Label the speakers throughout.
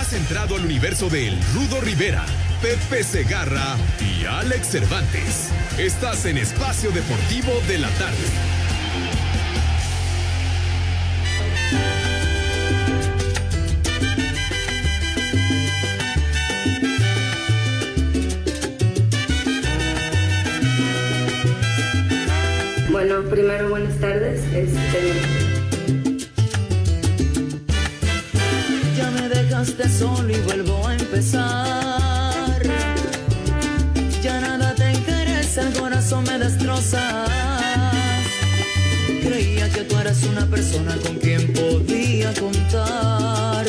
Speaker 1: Has entrado al universo de El Rudo Rivera, Pepe Segarra y Alex Cervantes. Estás en Espacio Deportivo de la Tarde.
Speaker 2: Bueno, primero buenas tardes. Este...
Speaker 3: dejaste solo y vuelvo a empezar. Ya nada te interesa, el corazón me destrozas. Creía que tú eras una persona con quien podía contar.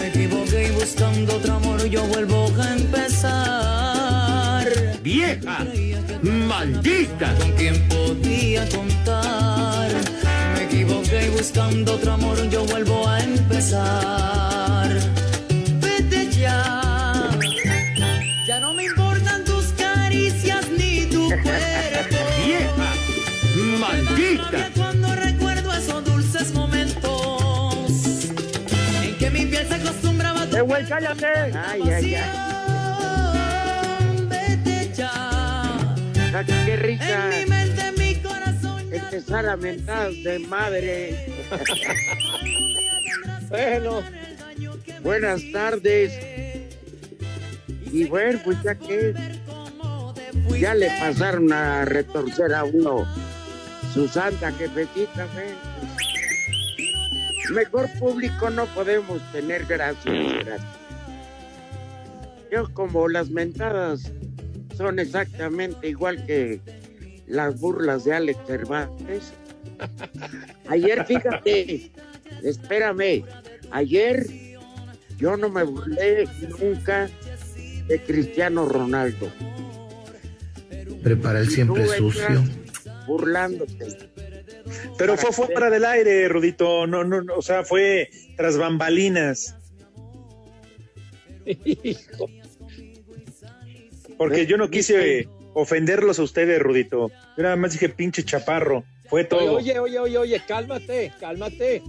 Speaker 3: Me equivoqué y buscando otro amor yo vuelvo a empezar.
Speaker 4: ¡Vieja! ¡Maldita!
Speaker 3: Con quien podía contar. Me equivoqué y buscando otro amor yo vuelvo a empezar.
Speaker 5: ¡Eh, güey, cállate!
Speaker 3: Ay, ay, ay. Vete ya.
Speaker 5: ¡Qué risa!
Speaker 3: En mi mente, mi corazón.
Speaker 5: Empezar a mentar de madre. bueno, buenas tardes. Y bueno, pues ya que ya le pasaron a retorcer a uno su santa jefecita, ¿eh? Mejor público no podemos tener, gracias, gracias. Yo como las mentadas son exactamente igual que las burlas de Alex Cervantes. Ayer, fíjate, espérame, ayer yo no me burlé nunca de Cristiano Ronaldo.
Speaker 6: Prepara el siempre sucio.
Speaker 5: Burlándote.
Speaker 7: Pero fue fuera del aire, Rudito. No, no, no, o sea, fue tras bambalinas. Porque yo no quise ofenderlos a ustedes, Rudito. Yo nada más dije pinche chaparro. Fue todo.
Speaker 8: Oye, oye, oye, oye, cálmate, cálmate.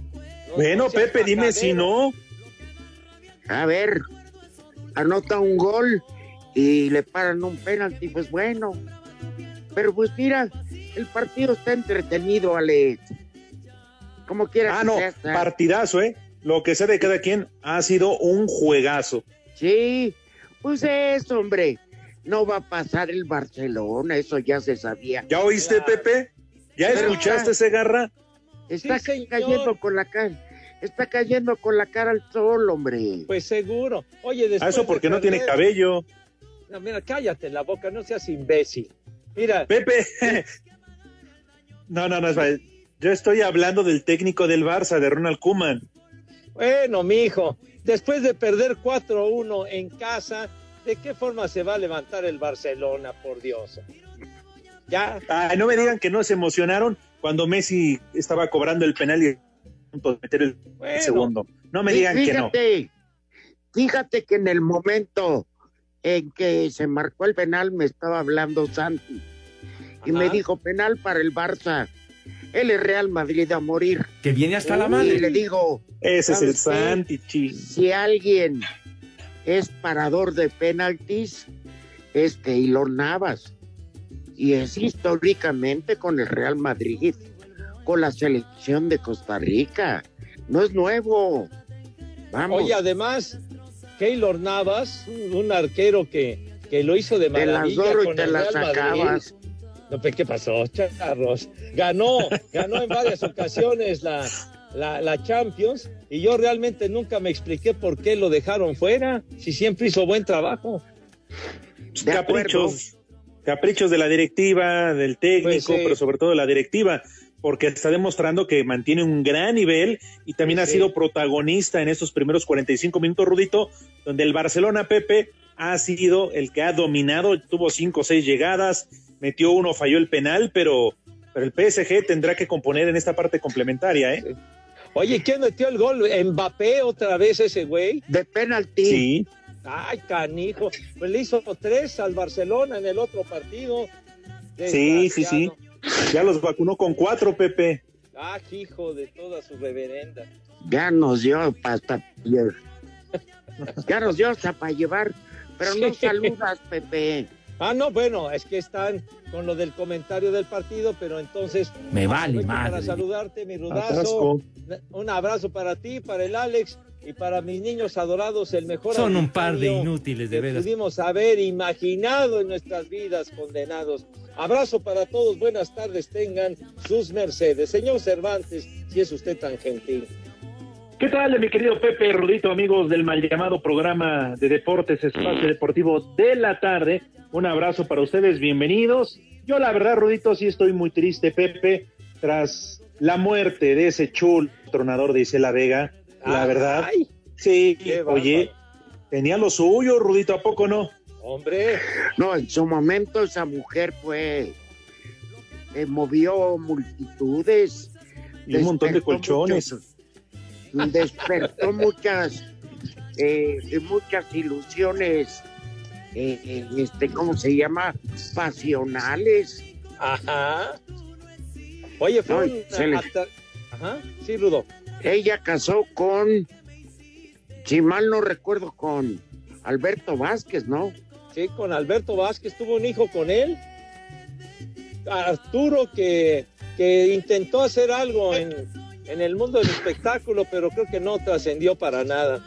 Speaker 8: No-
Speaker 7: bueno, Pepe, dime si no.
Speaker 5: A ver, anota un gol y le paran un penalti, pues bueno. Pero pues mira, el partido está entretenido, Alex. Como quiera
Speaker 7: Ah, no,
Speaker 5: sea,
Speaker 7: partidazo, ¿eh? Lo que sea de cada quien ha sido un juegazo.
Speaker 5: Sí, pues eso, hombre. No va a pasar el Barcelona, eso ya se sabía.
Speaker 7: ¿Ya oíste, Pepe? ¿Ya
Speaker 5: Pero-
Speaker 7: escuchaste ese garra?
Speaker 5: Está
Speaker 8: Sí, señor.
Speaker 5: cayendo con la cara, está cayendo con la cara al sol, hombre.
Speaker 8: Pues seguro. Oye,
Speaker 7: A
Speaker 8: después
Speaker 7: Ah, eso porque
Speaker 8: de
Speaker 7: no tiene cabello.
Speaker 8: No, mira, cállate la boca, no seas imbécil. Mira,
Speaker 7: Pepe. No, no, no, espera. Yo estoy hablando del técnico del Barça, de Ronald Koeman.
Speaker 8: bueno, mijo, después de perder 4-1 en casa, ¿de qué forma se va a levantar el Barcelona, por Dios? Ya,
Speaker 7: Ay, no me digan que no se emocionaron cuando Messi estaba cobrando el penal y a punto de meter el
Speaker 8: bueno,
Speaker 7: segundo. No me digan que no.
Speaker 5: fíjate, Fíjate que en el momento en que se marcó el penal me estaba hablando Santi y
Speaker 8: Ajá.
Speaker 5: me dijo penal para el Barça. Él es Real Madrid a morir.
Speaker 4: Que viene hasta la
Speaker 5: Y
Speaker 4: madre.
Speaker 5: le digo,
Speaker 7: Ese es el. Santi,
Speaker 5: si alguien es parador de penaltis, es Keylor Navas. Y es históricamente con el Real Madrid, con la selección de Costa Rica. No es nuevo. Vamos.
Speaker 8: Oye, además, Keylor Navas, un, arquero que, que lo hizo de
Speaker 5: Te las
Speaker 8: maravilla
Speaker 5: doro y
Speaker 8: con
Speaker 5: te
Speaker 8: el
Speaker 5: las
Speaker 8: Real Madrid. No, pues, ¿qué pasó, charros? Ganó, ganó en varias ocasiones la, la, la Champions y yo realmente nunca me expliqué por qué lo dejaron fuera, si siempre hizo buen trabajo.
Speaker 5: De acuerdo.
Speaker 7: caprichos, caprichos de la directiva, del técnico,
Speaker 8: Pues
Speaker 7: pero sobre todo de la directiva, porque está demostrando que mantiene un gran nivel y también
Speaker 8: Sí,
Speaker 7: ha sido protagonista en estos primeros 45 minutos, Rudito, donde el Barcelona Pepe ha sido el que ha dominado, tuvo cinco o seis llegadas, metió uno, falló el penal, pero, pero el PSG tendrá que componer en esta parte complementaria, ¿eh?
Speaker 8: Oye, ¿quién metió el gol? Mbappé otra vez ese güey.
Speaker 5: De penalti.
Speaker 7: Sí,
Speaker 8: Ay, canijo. Pues le hizo tres al Barcelona en el otro partido.
Speaker 7: sí, sí, sí. Ya los vacunó con cuatro, Pepe.
Speaker 8: Ah, hijo de toda su reverenda.
Speaker 5: Ya nos dio hasta Ya nos dio hasta para llevar. Pero no saludas, Pepe.
Speaker 8: Ah, no, bueno, es que están con lo del comentario del partido, pero entonces.
Speaker 4: Me vale
Speaker 8: aprovecho Para
Speaker 4: madre.
Speaker 8: saludarte, mi rudazo. Un abrazo para ti, para el Alex y para mis niños adorados, el mejor.
Speaker 4: Son un par de inútiles, de
Speaker 8: que
Speaker 4: veras.
Speaker 8: pudimos haber imaginado en nuestras vidas condenados. Abrazo para todos, buenas tardes, tengan sus mercedes. Señor Cervantes, si es usted tan gentil.
Speaker 7: ¿Qué tal, mi querido Pepe Rudito, amigos del mal llamado programa de deportes Espacio Deportivo de la tarde? Un abrazo para ustedes, bienvenidos. Yo, la verdad, Rudito, sí estoy muy triste, Pepe, tras la muerte de ese chul tronador de Isela Vega. La
Speaker 8: Ay,
Speaker 7: verdad, sí, oye, tenía lo suyo, Rudito, ¿a poco no?
Speaker 8: Hombre,
Speaker 5: No, en su momento esa mujer fue. eh, movió multitudes.
Speaker 7: Y un montón de colchones.
Speaker 5: muchos- despertó muchas. eh, muchas ilusiones. Eh, eh, este, ¿cómo se llama? Pasionales.
Speaker 8: ajá. Oye, fue
Speaker 5: le-
Speaker 8: ata- Ajá, sí, Rudo.
Speaker 5: Ella casó con, si mal no recuerdo, con Alberto Vázquez, ¿no?
Speaker 8: Sí, con Alberto Vázquez tuvo un hijo con él. Arturo que, que intentó hacer algo en, en el mundo del espectáculo, pero creo que no trascendió para nada.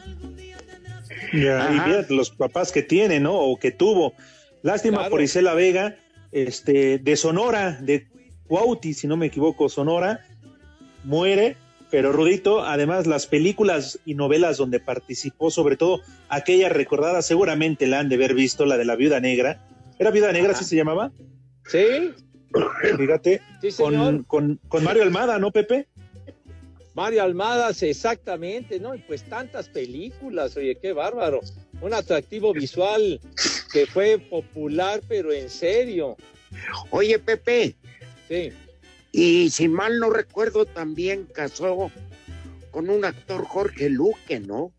Speaker 7: Y los papás que tiene, ¿no? O que tuvo. Lástima
Speaker 8: Claro.
Speaker 7: por Isela Vega, este, de Sonora, de Cuauti, si no me equivoco, Sonora, muere, pero Rudito, además las películas y novelas donde participó, sobre todo aquella recordada, seguramente la han de haber visto, la de la Viuda Negra. ¿Era Viuda Negra,
Speaker 5: Ajá.
Speaker 7: así se llamaba?
Speaker 8: Sí,
Speaker 7: Fíjate,
Speaker 8: sí,
Speaker 7: con, con, con Mario Almada, ¿no, Pepe?
Speaker 8: Mario Almadas, exactamente, ¿no? Y pues tantas películas, oye, qué bárbaro. Un atractivo visual que fue popular, pero en serio.
Speaker 5: Oye, Pepe,
Speaker 8: Sí,
Speaker 5: y si mal no recuerdo, también casó con un actor Jorge Luque, ¿no?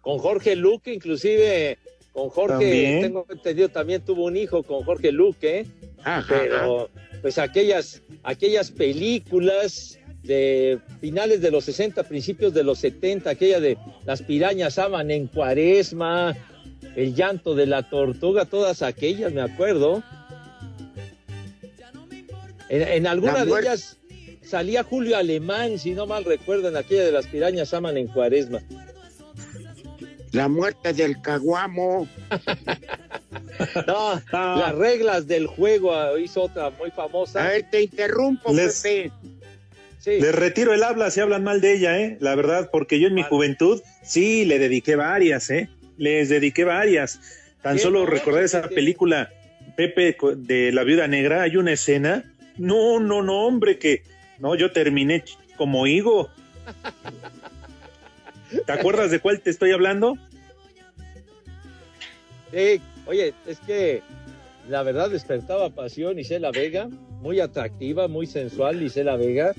Speaker 8: con Jorge Luque, inclusive con Jorge,
Speaker 7: También.
Speaker 8: tengo entendido, también tuvo un hijo con Jorge Luque.
Speaker 5: Ajá.
Speaker 8: pero pues aquellas, aquellas películas de finales de los 60, principios de los 70, aquella de las pirañas aman en cuaresma, el llanto de la tortuga, todas aquellas, me acuerdo. En, en alguna de ellas salía Julio Alemán, si no mal recuerdo, en aquella de las pirañas aman en cuaresma.
Speaker 5: La muerte del caguamo.
Speaker 8: No,
Speaker 7: Ah.
Speaker 8: las reglas del juego ah, hizo otra muy famosa.
Speaker 5: A ver, te interrumpo,
Speaker 7: Les-
Speaker 5: Pepe.
Speaker 8: Sí.
Speaker 7: Les retiro el habla si hablan mal de ella, ¿eh? La verdad, porque yo en mi
Speaker 8: Vale.
Speaker 7: juventud sí le dediqué varias, ¿eh? Les dediqué varias. Tan
Speaker 8: ¿Qué
Speaker 7: solo
Speaker 8: no?
Speaker 7: recordar esa película Pepe de La Viuda Negra, hay una escena. No, no, no, hombre, que no, yo terminé como higo. ¿Te acuerdas de cuál te estoy hablando?
Speaker 8: Sí, oye, es que la verdad despertaba pasión Isela Vega, muy atractiva, muy sensual Isela Vega.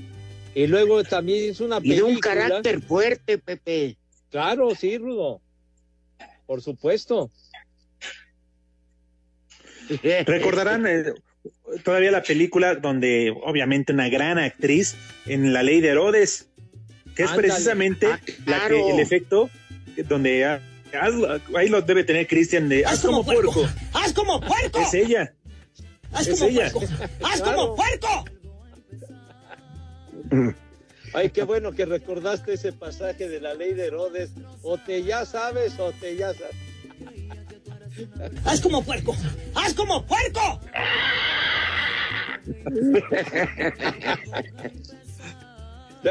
Speaker 8: Y luego también es una
Speaker 5: Y de
Speaker 8: película.
Speaker 5: un carácter fuerte, Pepe.
Speaker 8: Claro, sí, Rudo. Por supuesto.
Speaker 7: Recordarán eh, todavía la película donde obviamente una gran actriz en La Ley de Herodes, que es
Speaker 8: Ándale.
Speaker 7: precisamente
Speaker 5: Ah,
Speaker 7: la que, el efecto donde ah, hazlo- ahí lo debe tener Cristian de haz como puerco.
Speaker 9: ¡Haz como puerco!
Speaker 7: Es ella.
Speaker 9: ¡Haz
Speaker 7: es
Speaker 9: como
Speaker 7: ella.
Speaker 9: puerco! ¡Haz
Speaker 8: Claro.
Speaker 9: como puerco!
Speaker 8: Ay, qué bueno que recordaste ese pasaje de la ley de Herodes. O te ya sabes o te ya sabes.
Speaker 10: ¡Haz como puerco! ¡Haz como puerco!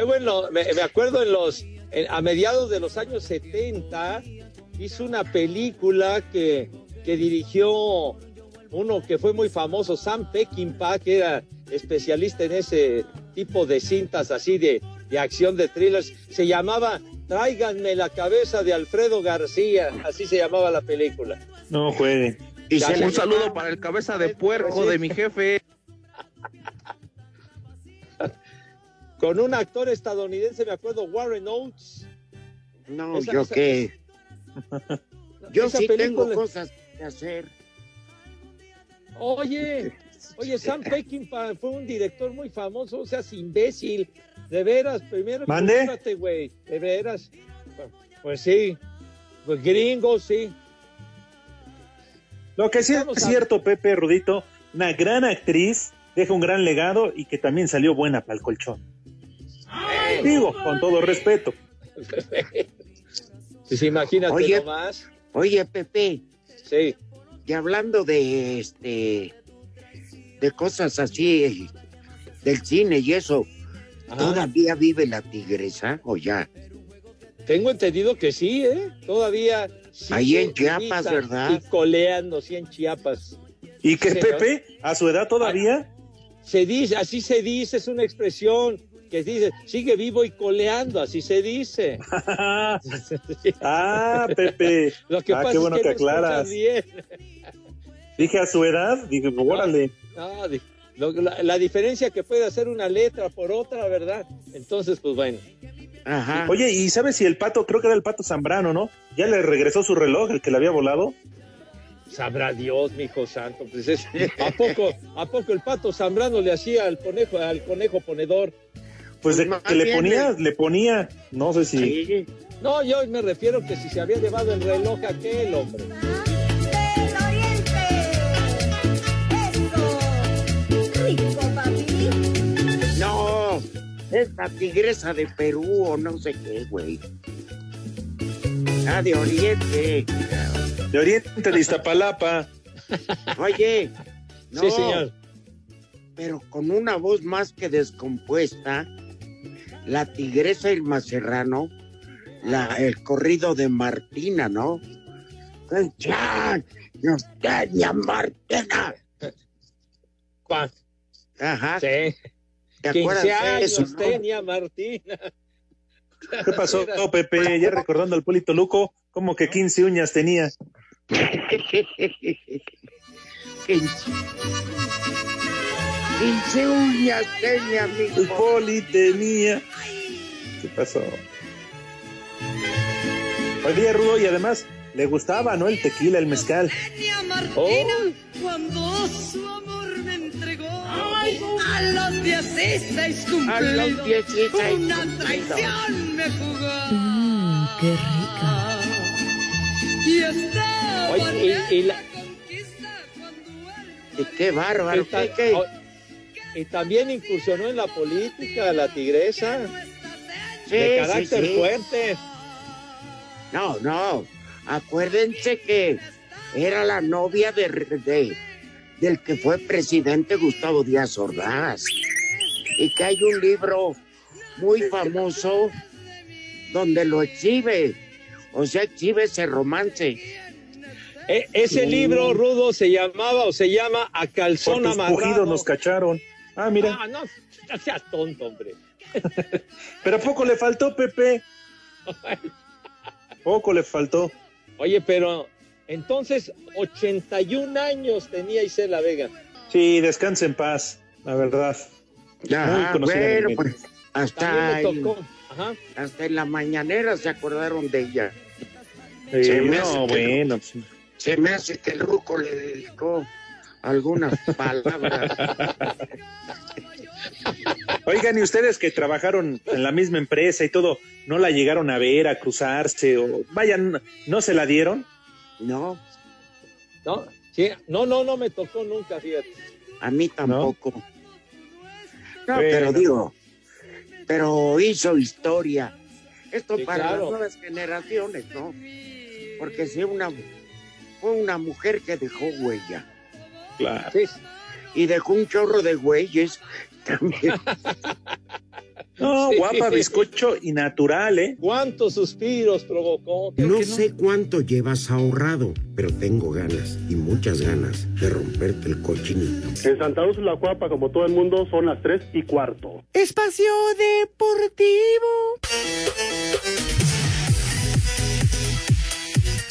Speaker 8: bueno, me, me, acuerdo en los, en, a mediados de los años 70, hizo una película que, que dirigió uno que fue muy famoso, Sam Peckinpah, que era especialista en ese tipo de cintas así de, de acción de thrillers. Se llamaba Tráiganme la cabeza de Alfredo García, así se llamaba la película.
Speaker 7: No juegue.
Speaker 11: Y un saludo para el cabeza de puerco de mi jefe.
Speaker 8: Con un actor estadounidense, me acuerdo, Warren Oates.
Speaker 5: No, esa, yo esa, qué. yo sí tengo cosas que hacer.
Speaker 8: Oye, oye, Sam Peckinpah fue un director muy famoso, o sea, imbécil. De veras, primero
Speaker 7: ¿Mande?
Speaker 8: güey. De veras. Pues sí. Pues gringo, sí.
Speaker 7: Lo que sí es cierto, Pepe Rudito, una gran actriz, deja un gran legado y que también salió buena para el colchón.
Speaker 8: Ay,
Speaker 7: Digo, con todo respeto.
Speaker 8: Pues imagínate
Speaker 5: oye,
Speaker 8: nomás.
Speaker 5: Oye, Pepe.
Speaker 8: Sí.
Speaker 5: Y hablando de este de cosas así del cine y eso, Ajá. ¿todavía vive la tigresa o ya?
Speaker 8: Tengo entendido que sí, ¿eh? Todavía.
Speaker 5: Ahí en Chiapas, ¿verdad?
Speaker 8: Y coleando, sí, en Chiapas.
Speaker 7: ¿Y que
Speaker 8: Sí,
Speaker 7: Pepe, a su edad todavía?
Speaker 8: Se dice, así se dice, es una expresión que dice, sigue vivo y coleando, así se dice.
Speaker 7: ah, Pepe.
Speaker 8: Lo que
Speaker 7: ah,
Speaker 8: pasa
Speaker 7: qué bueno
Speaker 8: es que,
Speaker 7: que aclaras.
Speaker 8: bien.
Speaker 7: Dije a su edad, dije, órale.
Speaker 8: No, di- lo- la, la diferencia que puede hacer una letra por otra, ¿verdad? Entonces, pues bueno.
Speaker 5: Ajá.
Speaker 7: Oye, ¿y sabes si el pato, creo que era el pato Zambrano, ¿no? Ya le regresó su reloj, el que le había volado.
Speaker 8: Sabrá Dios, mi hijo santo. Pues es- ¿a, poco, ¿A poco el pato Zambrano le hacía al conejo, al conejo ponedor?
Speaker 7: Pues de
Speaker 8: Pues
Speaker 7: que le ponía, le ponía, no sé si.
Speaker 8: No, yo me refiero que si se había llevado el reloj aquel, hombre.
Speaker 5: Es la tigresa de Perú o no sé qué, güey. Ah, de Oriente.
Speaker 7: De Oriente de Iztapalapa.
Speaker 5: Oye, no,
Speaker 8: Sí, señor.
Speaker 5: pero con una voz más que descompuesta, la tigresa y el macerrano, la, el corrido de Martina, ¿no? ¡Chan! ¡Nostenia Martina! Ajá.
Speaker 8: Sí.
Speaker 5: ¿Te
Speaker 8: 15
Speaker 5: acuerdas de
Speaker 8: años
Speaker 5: eso, no?
Speaker 8: tenía Martina.
Speaker 7: ¿Qué pasó, Pepe? Ya recordando al Polito Luco, como que 15 uñas tenía.
Speaker 5: 15 uñas tenía, amigo.
Speaker 7: El Poli tenía. ¿Qué pasó? Oye, Rudo, y además le gustaba, ¿no? El tequila, el mezcal.
Speaker 3: Martina cuando su amor me entregó a los 16 cumplidos.
Speaker 5: A los 16
Speaker 3: Una traición me jugó.
Speaker 12: Mmm, qué rica.
Speaker 3: Y estaba
Speaker 8: Oye, y, y la-
Speaker 5: Y qué bárbaro.
Speaker 8: y ta-
Speaker 5: ¿qué,
Speaker 8: y también incursionó en la política, la tigresa.
Speaker 5: Sí,
Speaker 8: de
Speaker 5: sí,
Speaker 8: carácter
Speaker 5: sí.
Speaker 8: fuerte.
Speaker 5: No, no. Acuérdense que era la novia de, de- del que fue presidente Gustavo Díaz Ordaz. Y que hay un libro muy famoso donde lo exhibe. O sea, exhibe ese romance.
Speaker 8: E- ese
Speaker 5: Sí.
Speaker 8: libro, Rudo, se llamaba o se llama A
Speaker 7: Por
Speaker 8: Calzón
Speaker 7: tus
Speaker 8: Amarrado.
Speaker 7: nos cacharon. Ah, mira.
Speaker 8: Ah, no, no seas tonto, hombre.
Speaker 7: Pero poco le faltó, Pepe. Poco le faltó.
Speaker 8: Oye, pero entonces 81 años tenía Isela Vega.
Speaker 7: Sí, descanse en paz, la verdad.
Speaker 5: Ah,
Speaker 7: conocida
Speaker 5: bueno, pues hasta,
Speaker 8: tocó. Ajá.
Speaker 5: hasta en la mañanera se acordaron de ella.
Speaker 7: Sí,
Speaker 5: Se me hace
Speaker 7: no, bueno.
Speaker 5: Se me hace que el ruco le dedicó algunas palabras.
Speaker 7: Oigan, y ustedes que trabajaron en la misma empresa y todo, ¿no la llegaron a ver, a cruzarse o vayan, no se la dieron?
Speaker 5: No,
Speaker 8: No, sí, no, no, no me tocó nunca, fíjate.
Speaker 5: a mí tampoco. No,
Speaker 7: Bueno.
Speaker 5: pero digo, pero hizo historia. Esto
Speaker 8: Sí,
Speaker 5: para
Speaker 8: claro.
Speaker 5: las nuevas generaciones, ¿no? Porque si una fue una mujer que dejó huella.
Speaker 7: Claro.
Speaker 5: Y dejó un chorro de güeyes también.
Speaker 7: No,
Speaker 8: Sí.
Speaker 7: guapa, bizcocho y natural, ¿eh?
Speaker 8: ¿Cuántos suspiros provocó?
Speaker 13: No sé cuánto llevas ahorrado, pero tengo ganas y muchas ganas de romperte el cochinito.
Speaker 14: En Santa Úrsula, Cuapa, como todo el mundo, son las tres y cuarto.
Speaker 12: Espacio Deportivo.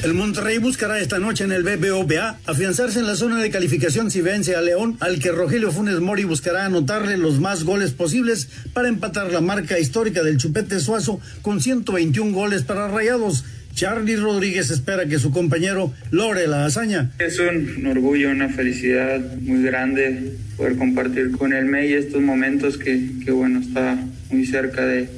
Speaker 15: El Monterrey buscará esta noche en el BBVA afianzarse en la zona de calificación si vence a León, al que Rogelio Funes Mori buscará anotarle los más goles posibles para empatar la marca histórica del Chupete Suazo con 121 goles para Rayados. Charlie Rodríguez espera que su compañero logre la hazaña.
Speaker 16: Es un orgullo, una felicidad muy grande poder compartir con el MEI estos momentos que, que bueno, está muy cerca de,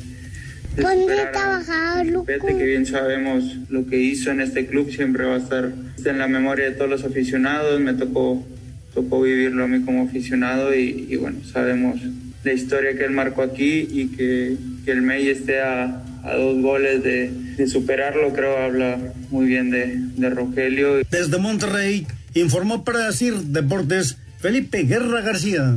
Speaker 16: de superar a Chupete, que bien sabemos lo que hizo en este club, siempre va a estar en la memoria de todos los aficionados, me tocó, tocó vivirlo a mí como aficionado y, y bueno, sabemos la historia que él marcó aquí y que, que el MEI esté a, a dos goles de, de superarlo, creo habla muy bien de, de Rogelio.
Speaker 15: Desde Monterrey informó para CIR Deportes Felipe Guerra García.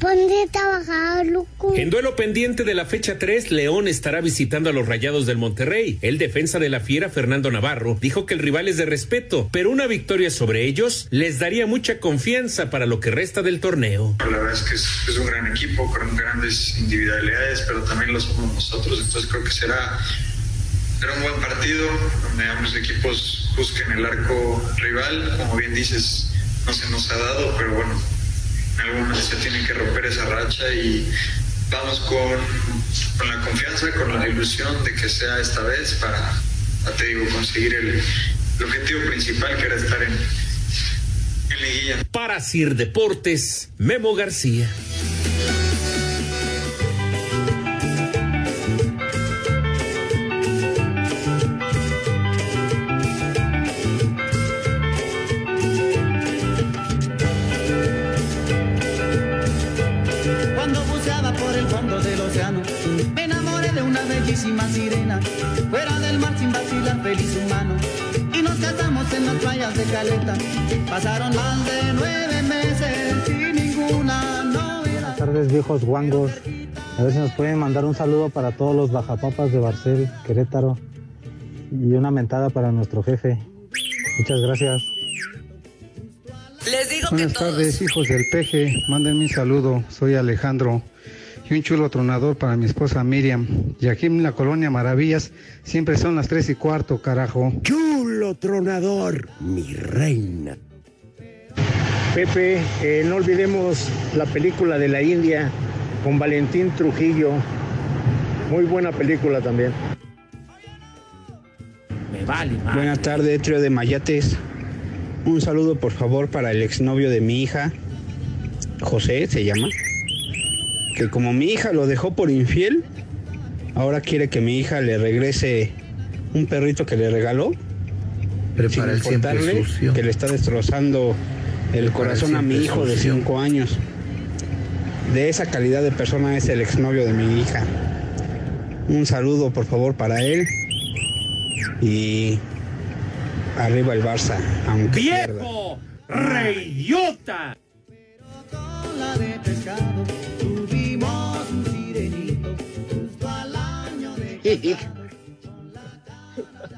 Speaker 17: Ponte a trabajar, loco.
Speaker 18: En duelo pendiente de la fecha 3, León estará visitando a los Rayados del Monterrey. El defensa de la Fiera, Fernando Navarro, dijo que el rival es de respeto, pero una victoria sobre ellos les daría mucha confianza para lo que resta del torneo.
Speaker 19: La verdad es que es, es un gran equipo con grandes individualidades, pero también lo somos nosotros, entonces creo que será, será un buen partido donde ambos equipos busquen el arco rival, como bien dices, no se nos ha dado, pero bueno, en algún momento se tiene que romper esa racha y vamos con, con la confianza, con la ilusión de que sea esta vez para, te digo, conseguir el, el objetivo principal que era estar en, en liguilla.
Speaker 18: Para CIR Deportes, Memo García.
Speaker 3: Pasaron más de nueve meses sin ninguna novedad.
Speaker 20: Buenas tardes, viejos guangos. A ver si nos pueden mandar un saludo para todos los bajapapas de Barcel, Querétaro. Y una mentada para nuestro jefe. Muchas gracias.
Speaker 21: Les digo
Speaker 20: Buenas tardes, hijos del peje. Mándenme un saludo. Soy Alejandro. Y un chulo tronador para mi esposa Miriam. Y aquí en la colonia Maravillas siempre son las tres y cuarto, carajo.
Speaker 13: Tronador, mi reina.
Speaker 14: Pepe, eh, no olvidemos la película de la India con Valentín Trujillo. Muy buena película también.
Speaker 5: Me vale,
Speaker 22: Buenas tardes, trío de Mayates. Un saludo, por favor, para el exnovio de mi hija, José se llama. Que como mi hija lo dejó por infiel, ahora quiere que mi hija le regrese un perrito que le regaló.
Speaker 23: Prepara
Speaker 22: sin importarle
Speaker 23: sucio.
Speaker 22: que le está destrozando el
Speaker 23: Prepara
Speaker 22: corazón
Speaker 23: el
Speaker 22: a mi hijo de
Speaker 23: sucio.
Speaker 22: 5 años. De esa calidad de persona es el exnovio de mi hija. Un saludo, por favor, para él. Y arriba el Barça, aunque.
Speaker 24: ¡Viejo! ¡Reyota!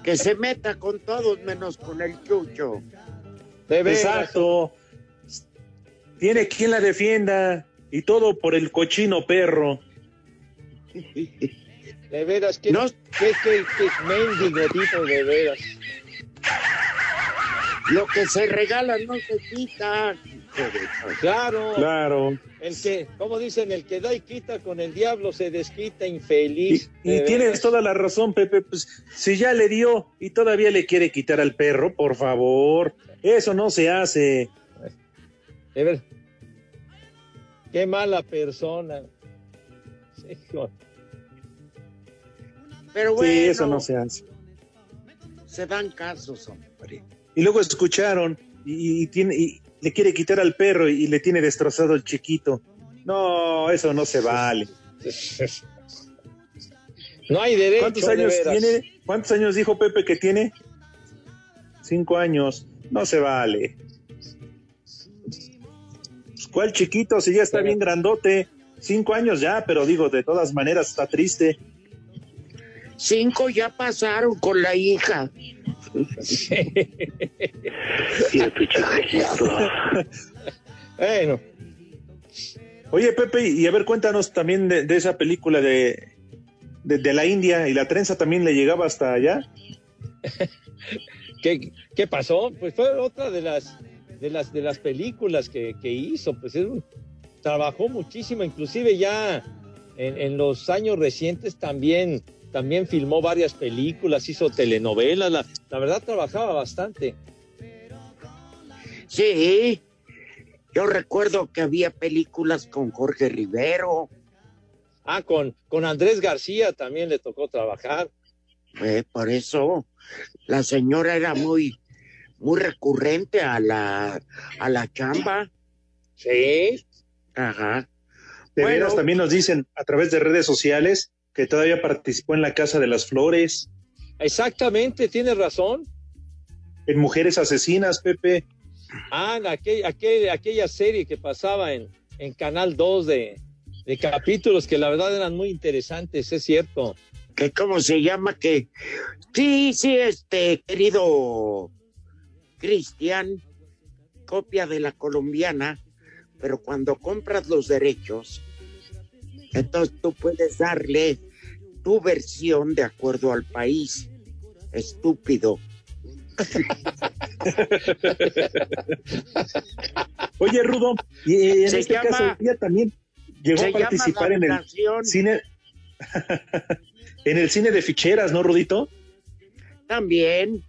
Speaker 5: Que se meta con todos menos con el chucho.
Speaker 7: Exacto. Tiene quien la defienda y todo por el cochino perro.
Speaker 8: De veras, qué, qué, qué, qué mendigo tipo de veras.
Speaker 5: Lo que se regala no se quita.
Speaker 8: Claro.
Speaker 7: Claro.
Speaker 8: El que, como dicen, el que da y quita con el diablo se desquita infeliz.
Speaker 7: y tienes toda la razón, Pepe. Pues si ya le dio y todavía le quiere quitar al perro, por favor. Eso no se hace.
Speaker 8: Qué mala persona. Hijo.
Speaker 5: Pero bueno,
Speaker 7: Sí, eso no se hace.
Speaker 5: se dan casos, hombre.
Speaker 7: Y luego escucharon y, y tiene y le quiere quitar al perro y, le tiene destrozado el chiquito. No, eso no se vale.
Speaker 8: No hay derecho.
Speaker 7: ¿Cuántos
Speaker 8: de
Speaker 7: años
Speaker 8: veras.
Speaker 7: tiene? ¿Cuántos años dijo Pepe que tiene? Cinco años. No se vale. Pues, ¿Cuál chiquito? Si ya está bien grandote. Cinco años ya, pero digo, de todas maneras está triste.
Speaker 5: Cinco ya pasaron con la hija.
Speaker 8: Bueno.
Speaker 7: Oye, Pepe, y a ver, cuéntanos también de, de esa película de, de, de la India y la trenza también le llegaba hasta allá.
Speaker 8: ¿Qué, qué pasó? Pues fue otra de las de las de las películas que, que hizo. Pues es un- trabajó muchísimo, inclusive ya en, en los años recientes también también filmó varias películas, hizo telenovelas. La, la verdad trabajaba bastante.
Speaker 5: Sí, yo recuerdo que había películas con Jorge Rivero.
Speaker 8: Ah, con con Andrés García también le tocó trabajar.
Speaker 5: Eh, por eso la señora era muy, muy recurrente a la, a la chamba.
Speaker 8: Sí.
Speaker 5: Ajá.
Speaker 7: De
Speaker 5: Bueno.
Speaker 7: veras, también nos dicen a través de redes sociales que todavía participó en la Casa de las Flores,
Speaker 8: Exactamente, tienes razón.
Speaker 7: en Mujeres Asesinas, Pepe.
Speaker 8: Ah, en aquel- aquel- aquella serie que pasaba en, en Canal 2 de, de capítulos que la verdad eran muy interesantes, es cierto.
Speaker 5: que cómo se llama que sí sí este querido Cristian copia de la colombiana pero cuando compras los derechos entonces tú puedes darle tu versión de acuerdo al país estúpido
Speaker 7: Oye, Rudo, y en
Speaker 5: Se
Speaker 7: este
Speaker 5: llama-
Speaker 7: caso ella también llegó a participar en el cine en el cine de ficheras, ¿no, Rudito?
Speaker 5: También.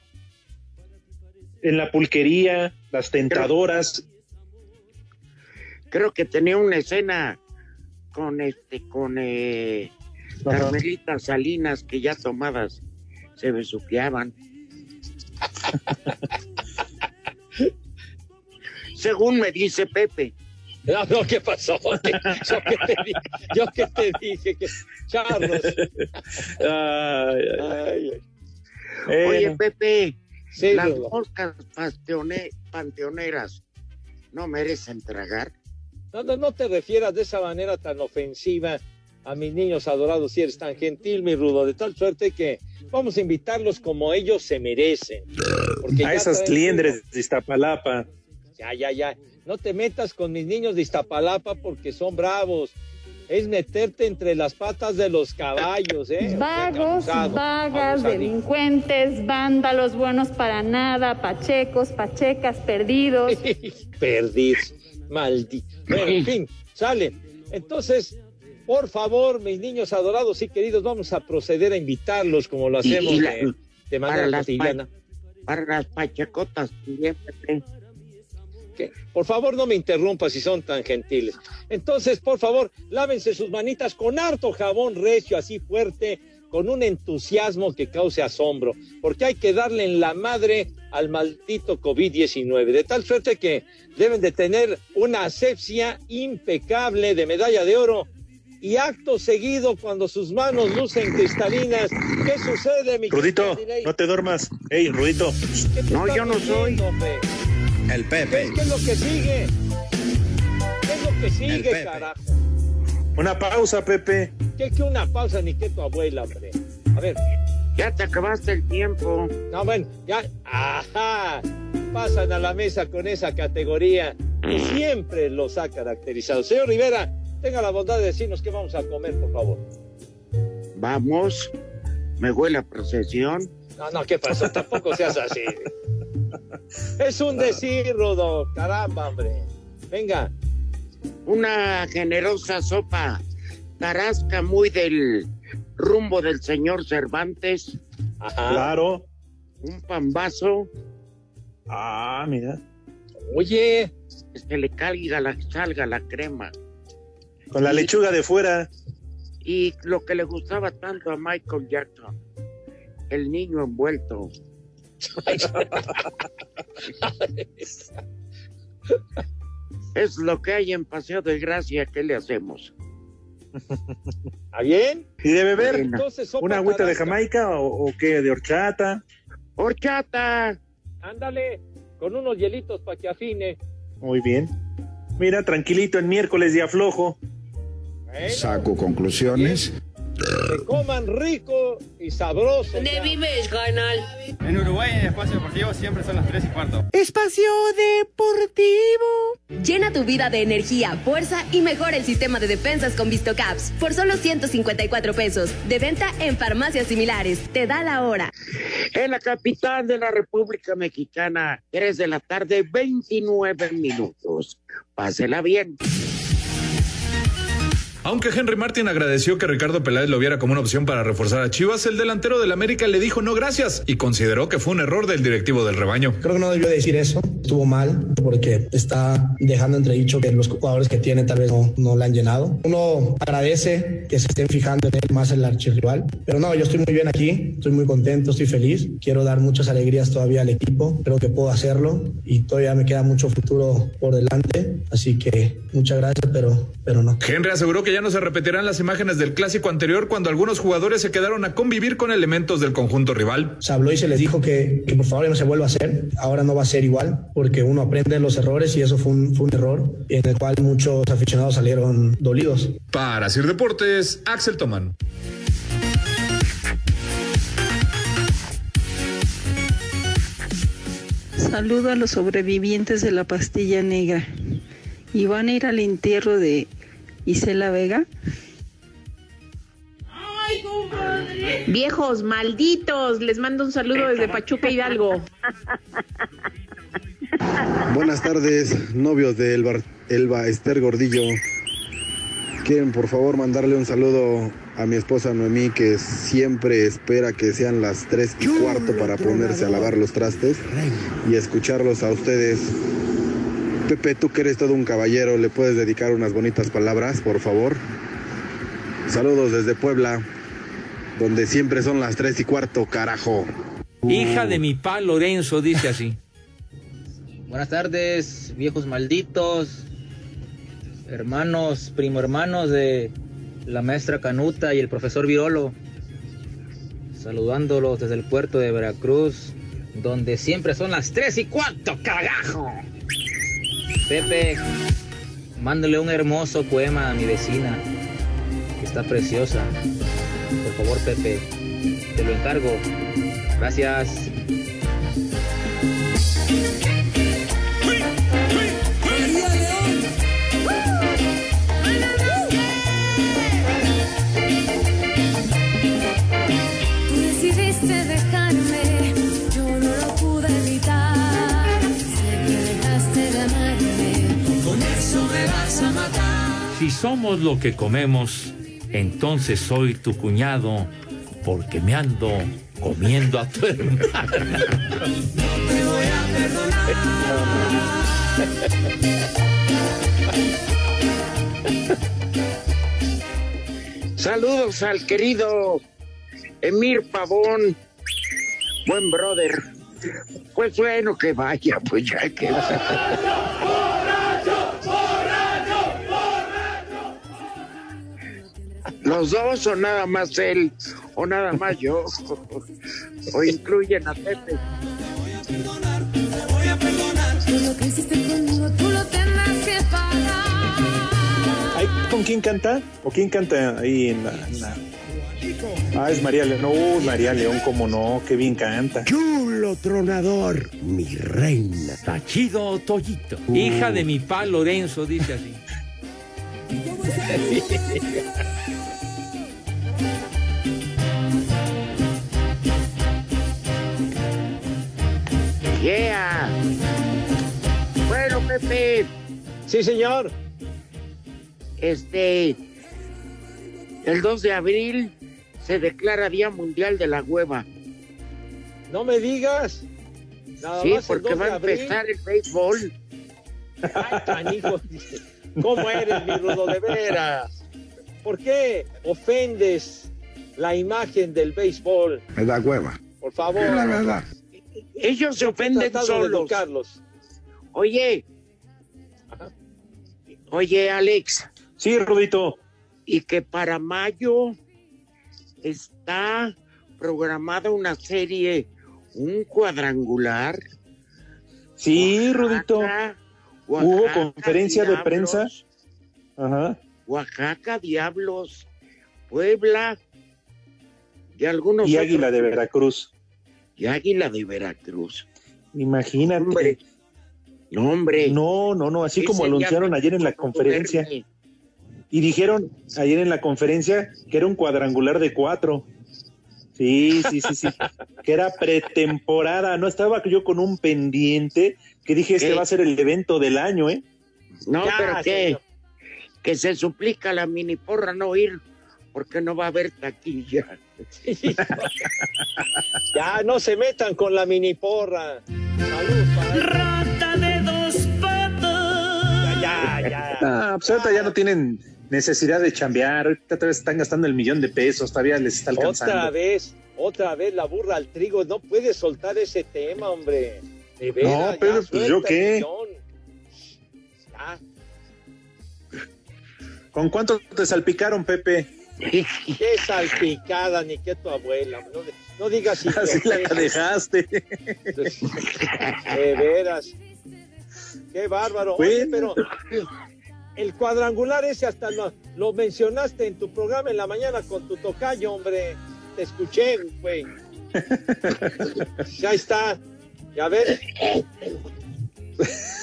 Speaker 7: En la pulquería, las tentadoras.
Speaker 5: creo que tenía una escena con este con eh,
Speaker 7: Ajá.
Speaker 5: Carmelita Salinas que ya tomadas se besuqueaban. Según me dice Pepe.
Speaker 8: No, no, ¿qué pasó? ¿Yo qué te, di- yo qué te dije? Que, Charlos.
Speaker 7: Ay, ay, ay.
Speaker 5: Oye, Pepe,
Speaker 8: Sí,
Speaker 5: las moscas panteoneras no merecen tragar.
Speaker 8: No, no, no te refieras de esa manera tan ofensiva a mis niños adorados si eres tan gentil, mi rudo, de tal suerte que vamos a invitarlos como ellos se merecen. Porque
Speaker 7: a
Speaker 8: ya
Speaker 7: esas liendres de Iztapalapa.
Speaker 8: Ya, ya, ya. No te metas con mis niños de Iztapalapa porque son bravos. Es meterte entre las patas de los caballos, ¿eh?
Speaker 25: Vagos, vagas, delincuentes, vándalos, buenos para nada, pachecos, pachecas, perdidos.
Speaker 8: Perdidos. Maldito. Bueno, en fin, sale. Entonces, por favor, mis niños adorados y queridos, vamos a proceder a invitarlos como lo hacemos
Speaker 5: la-
Speaker 8: de, de
Speaker 5: para
Speaker 8: manera
Speaker 5: las
Speaker 8: cotidiana.
Speaker 5: Para las Pepe.
Speaker 8: que por favor no me interrumpa si son tan gentiles. Entonces, por favor, lávense sus manitas con harto jabón recio, así fuerte, con un entusiasmo que cause asombro, porque hay que darle en la madre al maldito COVID-19, de tal suerte que deben de tener una asepsia impecable de medalla de oro. Y acto seguido, cuando sus manos lucen cristalinas, ¿qué sucede, mi
Speaker 7: Rudito, no te duermas. Ey, Rudito.
Speaker 8: ¿Qué te
Speaker 5: No, yo no soy.
Speaker 13: El
Speaker 8: ¿Qué,
Speaker 13: Pepe.
Speaker 8: qué es lo que sigue? ¿Qué es lo que sigue, carajo?
Speaker 7: Una pausa, Pepe.
Speaker 8: ¿Qué que una pausa ni que tu abuela, hombre? A ver,
Speaker 5: Ya te acabaste el tiempo.
Speaker 8: no, bueno, ya, ajá, pasan a la mesa con esa categoría que siempre los ha caracterizado. Señor Rivera, tenga la bondad de decirnos qué vamos a comer, por favor.
Speaker 5: Vamos. Me huele a procesión.
Speaker 8: No, no, ¿qué pasó? Tampoco seas así. Es un decir, Rudo, caramba, hombre. Venga,
Speaker 5: Una generosa sopa tarasca muy del rumbo del señor Cervantes.
Speaker 8: ajá.
Speaker 7: Claro.
Speaker 5: Un pambazo.
Speaker 7: Ah, mira.
Speaker 8: Oye,
Speaker 5: Que le caiga la, salga la crema.
Speaker 7: Con la lechuga de fuera.
Speaker 5: Y lo que le gustaba tanto a Michael Jackson. El niño envuelto. Es lo que hay en Paseo de Gracia, ¿qué le hacemos?
Speaker 8: ¿Está bien?
Speaker 7: ¿Y de beber?
Speaker 8: Entonces, sopa
Speaker 7: ¿Una agüita de. Jamaica o, o qué? ¿De horchata?
Speaker 5: ¡Horchata!
Speaker 8: Ándale, con unos hielitos para que afine.
Speaker 7: Muy bien. Mira, tranquilito, en miércoles de aflojo.
Speaker 26: Saco conclusiones.
Speaker 8: Que coman rico y sabroso.
Speaker 3: ¿Dónde vives, canal?
Speaker 27: En Uruguay, en Espacio Deportivo, siempre son las 3 y cuarto.
Speaker 12: Espacio Deportivo.
Speaker 21: Llena tu vida de energía, fuerza y mejora el sistema de defensas con VistoCaps por solo 154 pesos. De venta en farmacias similares. Te da la hora.
Speaker 5: En la capital de la República Mexicana, 3 de la tarde, 29 minutos. Pásela bien.
Speaker 23: Aunque Henry Martin agradeció que Ricardo Peláez lo viera como una opción para reforzar a Chivas, el delantero del América le dijo no gracias y consideró que fue un error del directivo del rebaño.
Speaker 28: Creo que no debió decir eso, estuvo mal porque está dejando entredicho que los jugadores que tiene tal vez no, no la han llenado. Uno agradece que se estén fijando en él más el archirrival, pero no, yo estoy muy bien aquí, estoy muy contento, estoy feliz, quiero dar muchas alegrías todavía al equipo, creo que puedo hacerlo y todavía me queda mucho futuro por delante, así que muchas gracias, pero, pero no.
Speaker 23: Henry aseguró que ya no se repetirán las imágenes del clásico anterior cuando algunos jugadores se quedaron a convivir con elementos del conjunto rival.
Speaker 28: Se habló y se les dijo que, que por favor ya no se vuelva a hacer. Ahora no va a ser igual porque uno aprende de los errores y eso fue un, fue un error en el cual muchos aficionados salieron dolidos.
Speaker 23: Para Sir Deportes, Axel Tomán.
Speaker 29: Saludo a los sobrevivientes de la pastilla negra. ¿Y van a ir al entierro de Isela Vega?
Speaker 30: Viejos malditos, les mando un saludo desde Pachuca Hidalgo.
Speaker 31: Buenas tardes, novios de Elba, Elba Esther Gordillo. Quieren por favor mandarle un saludo a mi esposa Noemí que siempre espera que sean las 3 y cuarto para ponerse a lavar los trastes y escucharlos a ustedes. Pepe, tú que eres todo un caballero, ¿le puedes dedicar unas bonitas palabras, por favor? Saludos desde Puebla, donde siempre son las 3 y cuarto, carajo.
Speaker 4: Hija de mi pa Lorenzo, dice así.
Speaker 32: Buenas tardes, viejos malditos, hermanos, primo hermanos de la maestra Canuta y el profesor Virolo. Saludándolos desde el puerto de Veracruz, donde siempre son las 3 y cuarto, cagajo. Pepe, mándale un hermoso poema a mi vecina, que está preciosa. Por favor, Pepe, te lo encargo. Gracias.
Speaker 4: Si somos lo que comemos, entonces soy tu cuñado, porque me ando comiendo a tu hermano.
Speaker 3: Te voy a
Speaker 5: Saludos al querido Emir Pavón, buen brother. Pues bueno, que vaya, pues ya que Los dos o nada más él o nada más yo o incluyen a Pepe.
Speaker 3: Por lo que hiciste conmigo, tú lo tendrás que pagar.
Speaker 7: ¿Ay, ¿Con quién canta? ¿O quién canta ahí en la...? en la- Ah, es María León. No, María León, cómo no, qué bien canta.
Speaker 13: Chulo tronador, mi reina.
Speaker 4: Tachido Toyito. Hija de mi pa Lorenzo, dice así.
Speaker 5: Yeah. Bueno, Pepe.
Speaker 8: Sí, señor.
Speaker 5: Este, el 2 de abril se declara Día Mundial de la Hueva.
Speaker 8: No me digas. Nada
Speaker 5: sí,
Speaker 8: más
Speaker 5: porque
Speaker 8: 2
Speaker 5: va a empezar el béisbol.
Speaker 8: Ay, canijo. ¿Cómo eres, mi rudo? De veras. ¿Por qué ofendes la imagen del béisbol?
Speaker 26: Me da hueva.
Speaker 8: Por favor.
Speaker 26: Es la verdad.
Speaker 5: Ellos se ofenden
Speaker 8: de
Speaker 5: solos.
Speaker 8: educarlos.
Speaker 5: Oye. Oye, Alex.
Speaker 7: Sí, Rudito.
Speaker 5: y que para mayo está programada una serie, un cuadrangular.
Speaker 7: Sí, Rudito. Hubo
Speaker 5: Oaxaca,
Speaker 7: conferencia de prensa. Ajá.
Speaker 5: Oaxaca, Diablos, Puebla y algunos
Speaker 7: Y Águila de Veracruz.
Speaker 5: Y Águila de Veracruz.
Speaker 7: Imagínate.
Speaker 5: Hombre. No, hombre.
Speaker 7: No, no, no, así como anunciaron ayer en la conferencia.
Speaker 5: verme.
Speaker 7: Y dijeron ayer en la conferencia que era un cuadrangular de cuatro. Sí, sí, sí, sí. que era pretemporada. No estaba yo con un pendiente que dije, este
Speaker 5: ¿Qué?
Speaker 7: va a ser el evento del año, ¿eh?
Speaker 5: No,
Speaker 7: Ya,
Speaker 5: pero que, que se suplica a la mini porra no ir porque no va a haber taquilla.
Speaker 8: Ya, no se metan con la mini porra. Salud,
Speaker 12: Rata de dos patas.
Speaker 8: Ya, ya, ya.
Speaker 7: Ah, pues ahorita ya no tienen necesidad de chambear. Ahorita otra vez están gastando el millón de pesos. Todavía les está alcanzando.
Speaker 8: Otra vez, otra vez la burra al trigo. No puedes soltar ese tema, hombre. De veras,
Speaker 7: No,
Speaker 8: ya,
Speaker 7: pero, pues, ¿yo qué? ¿Con cuánto te salpicaron, Pepe?
Speaker 8: Qué salpicada, ni que tu abuela. No, no digas
Speaker 7: Así la dejaste.
Speaker 8: De veras. Qué bárbaro. Oye, pero el cuadrangular ese hasta lo, lo mencionaste en tu programa en la mañana con tu tocayo, hombre. Te escuché, güey. Ya está. Ya ves.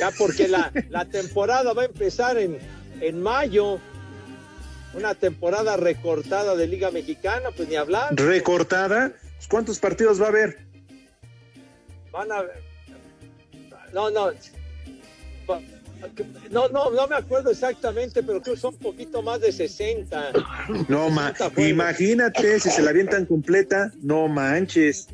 Speaker 8: Ya porque la, la temporada va a empezar en, en mayo. Una temporada recortada de Liga Mexicana, pues ni hablar.
Speaker 7: ¿Recortada? Pues, ¿Cuántos partidos va a haber?
Speaker 8: Van a No, no. No, no, no me acuerdo exactamente, pero creo que son un poquito más de 60.
Speaker 7: No, ma,
Speaker 8: 60 juegos.
Speaker 7: imagínate si se la avientan completa. No manches.